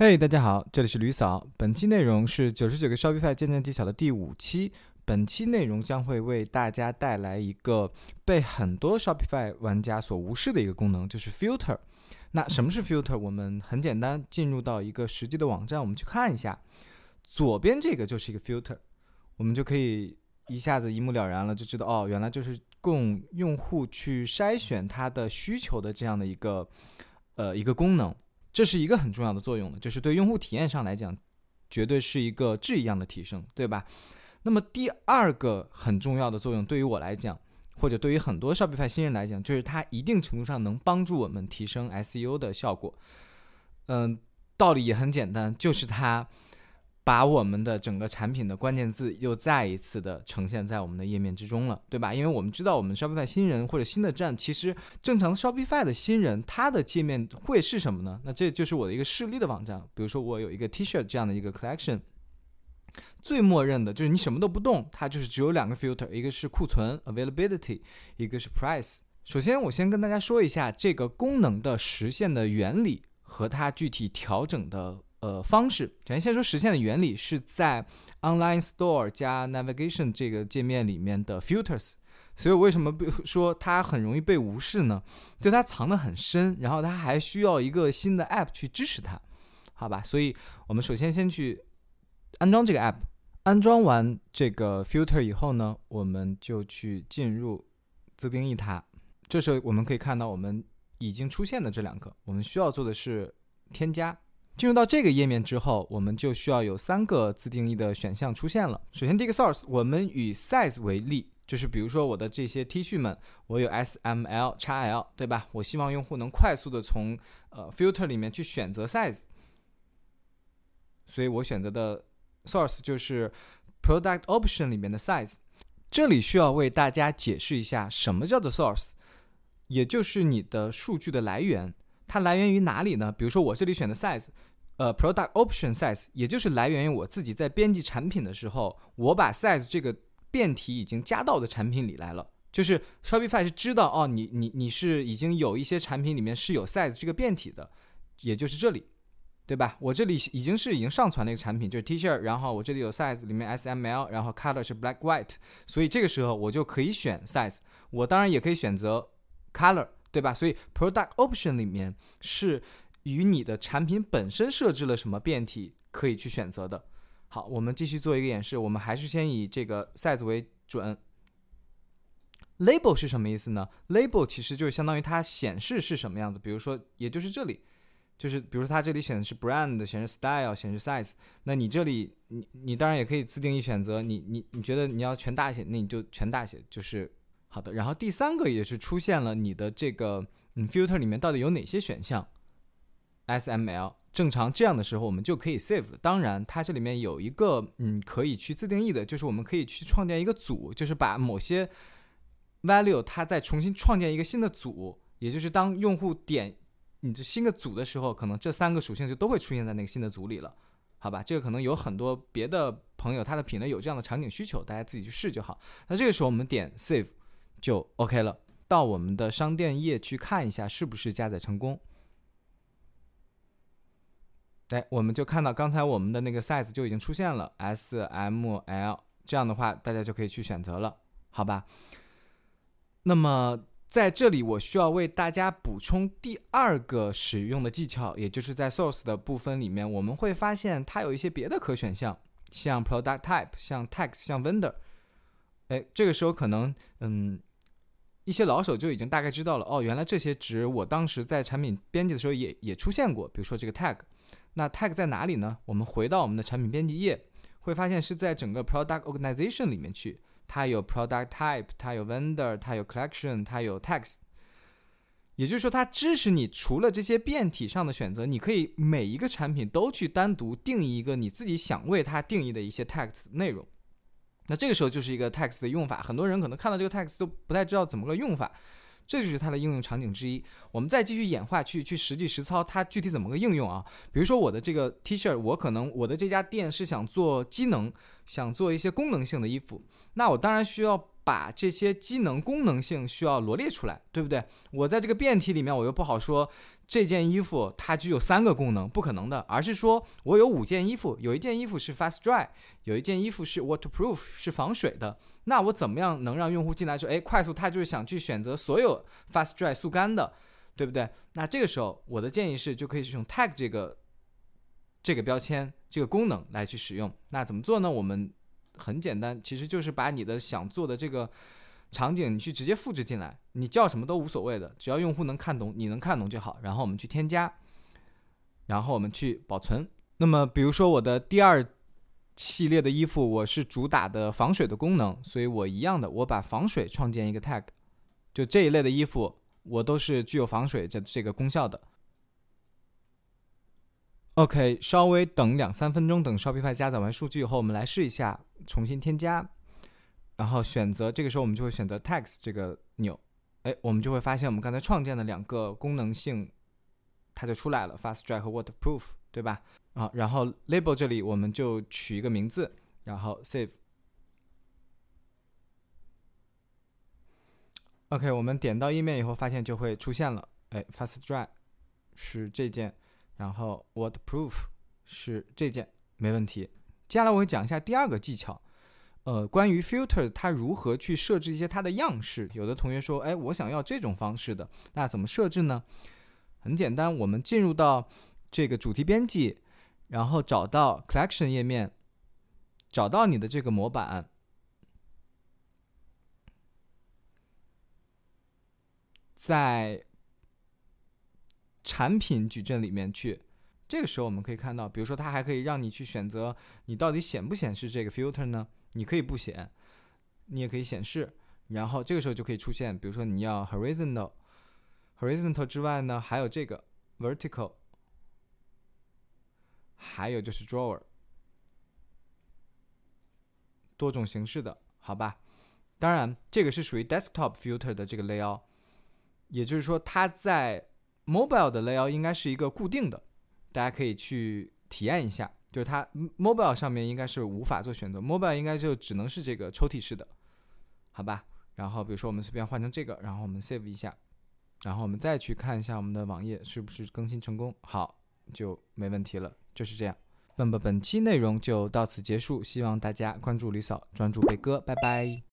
嘿大家好，这里是吕嫂。本期内容是九十九个 Shopify 见证技巧的第五期。本期内容将会为大家带来一个被很多 Shopify 玩家所无视的一个功能，就是 filter。那什么是 filter？我们很简单，进入到一个实际的网站，我们去看一下。左边这个就是一个 filter，我们就可以一下子一目了然了，就知道哦，原来就是供用户去筛选他的需求的这样的一个呃一个功能。这是一个很重要的作用，就是对用户体验上来讲，绝对是一个质一样的提升，对吧？那么第二个很重要的作用，对于我来讲，或者对于很多 Shopify 新人来讲，就是它一定程度上能帮助我们提升 SEO 的效果。嗯，道理也很简单，就是它。把我们的整个产品的关键字又再一次的呈现在我们的页面之中了，对吧？因为我们知道，我们 Shopify 新人或者新的站，其实正常的 Shopify 的新人，他的界面会是什么呢？那这就是我的一个示例的网站。比如说，我有一个 T-shirt 这样的一个 collection，最默认的就是你什么都不动，它就是只有两个 filter，一个是库存 availability，一个是 price。首先，我先跟大家说一下这个功能的实现的原理和它具体调整的。呃，方式，首先说实现的原理是在 Online Store 加 Navigation 这个界面里面的 Filters，所以为什么说它很容易被无视呢？就它藏得很深，然后它还需要一个新的 App 去支持它，好吧？所以我们首先先去安装这个 App，安装完这个 Filter 以后呢，我们就去进入自定义它。这时候我们可以看到我们已经出现的这两个，我们需要做的是添加。进入到这个页面之后，我们就需要有三个自定义的选项出现了。首先，第一个 source，我们以 size 为例，就是比如说我的这些 T 恤们，我有 S、M、L、XL，对吧？我希望用户能快速的从呃 filter 里面去选择 size，所以我选择的 source 就是 product option 里面的 size。这里需要为大家解释一下什么叫做 source，也就是你的数据的来源。它来源于哪里呢？比如说我这里选的 size，呃，product option size，也就是来源于我自己在编辑产品的时候，我把 size 这个变体已经加到的产品里来了。就是 Shopify 是知道哦，你你你是已经有一些产品里面是有 size 这个变体的，也就是这里，对吧？我这里已经是已经上传了一个产品，就是 T 恤，然后我这里有 size 里面 S M L，然后 color 是 black white，所以这个时候我就可以选 size，我当然也可以选择 color。对吧？所以 product option 里面是与你的产品本身设置了什么变体可以去选择的。好，我们继续做一个演示。我们还是先以这个 size 为准。label 是什么意思呢？label 其实就是相当于它显示是什么样子。比如说，也就是这里，就是比如说它这里显示 brand，显示 style，显示 size。那你这里，你你当然也可以自定义选择。你你你觉得你要全大写，那你就全大写，就是。好的，然后第三个也是出现了你的这个嗯 filter 里面到底有哪些选项？S M L 正常这样的时候我们就可以 save 了。当然它这里面有一个嗯可以去自定义的，就是我们可以去创建一个组，就是把某些 value 它再重新创建一个新的组，也就是当用户点你这新的组的时候，可能这三个属性就都会出现在那个新的组里了。好吧，这个可能有很多别的朋友他的品类有这样的场景需求，大家自己去试就好。那这个时候我们点 save。就 OK 了，到我们的商店页去看一下是不是加载成功。哎，我们就看到刚才我们的那个 size 就已经出现了 S、M、L，这样的话大家就可以去选择了，好吧？那么在这里我需要为大家补充第二个使用的技巧，也就是在 source 的部分里面，我们会发现它有一些别的可选项，像 product type、像 tax、像 vendor。哎，这个时候可能嗯。一些老手就已经大概知道了哦，原来这些值我当时在产品编辑的时候也也出现过。比如说这个 tag，那 tag 在哪里呢？我们回到我们的产品编辑页，会发现是在整个 product organization 里面去，它有 product type，它有 vendor，它有 collection，它有 tags。也就是说，它支持你除了这些变体上的选择，你可以每一个产品都去单独定义一个你自己想为它定义的一些 tags 内容。那这个时候就是一个 text 的用法，很多人可能看到这个 text 都不太知道怎么个用法，这就是它的应用场景之一。我们再继续演化去去实际实操它具体怎么个应用啊？比如说我的这个 T 恤，我可能我的这家店是想做机能，想做一些功能性的衣服，那我当然需要把这些机能功能性需要罗列出来，对不对？我在这个变体里面，我又不好说这件衣服它具有三个功能，不可能的，而是说我有五件衣服，有一件衣服是 fast dry，有一件衣服是 waterproof，是防水的。那我怎么样能让用户进来说，哎，快速，他就是想去选择所有 fast dry 速干的，对不对？那这个时候我的建议是，就可以用 tag 这个这个标签这个功能来去使用。那怎么做呢？我们很简单，其实就是把你的想做的这个场景，你去直接复制进来，你叫什么都无所谓的，只要用户能看懂，你能看懂就好。然后我们去添加，然后我们去保存。那么比如说我的第二。系列的衣服，我是主打的防水的功能，所以我一样的，我把防水创建一个 tag，就这一类的衣服，我都是具有防水这这个功效的。OK，稍微等两三分钟，等 Shopify 加载完数据以后，我们来试一下重新添加，然后选择，这个时候我们就会选择 Text 这个钮，哎，我们就会发现我们刚才创建的两个功能性，它就出来了，fast dry 和 waterproof，对吧？好，然后 label 这里我们就取一个名字，然后 save。OK，我们点到页面以后，发现就会出现了，哎，fast dry 是这件，然后 waterproof 是这件，没问题。接下来我会讲一下第二个技巧，呃，关于 filter 它如何去设置一些它的样式。有的同学说，哎，我想要这种方式的，那怎么设置呢？很简单，我们进入到这个主题编辑。然后找到 Collection 页面，找到你的这个模板，在产品矩阵里面去。这个时候我们可以看到，比如说它还可以让你去选择，你到底显不显示这个 filter 呢？你可以不显，你也可以显示。然后这个时候就可以出现，比如说你要 horizontal，horizontal 之外呢，还有这个 vertical。还有就是 drawer，多种形式的，好吧？当然，这个是属于 desktop filter 的这个 layout，也就是说，它在 mobile 的 layout 应该是一个固定的，大家可以去体验一下。就是它 mobile 上面应该是无法做选择，mobile 应该就只能是这个抽屉式的，好吧？然后比如说我们随便换成这个，然后我们 save 一下，然后我们再去看一下我们的网页是不是更新成功，好，就没问题了。就是这样，那么本期内容就到此结束，希望大家关注李嫂，专注贝哥，拜拜。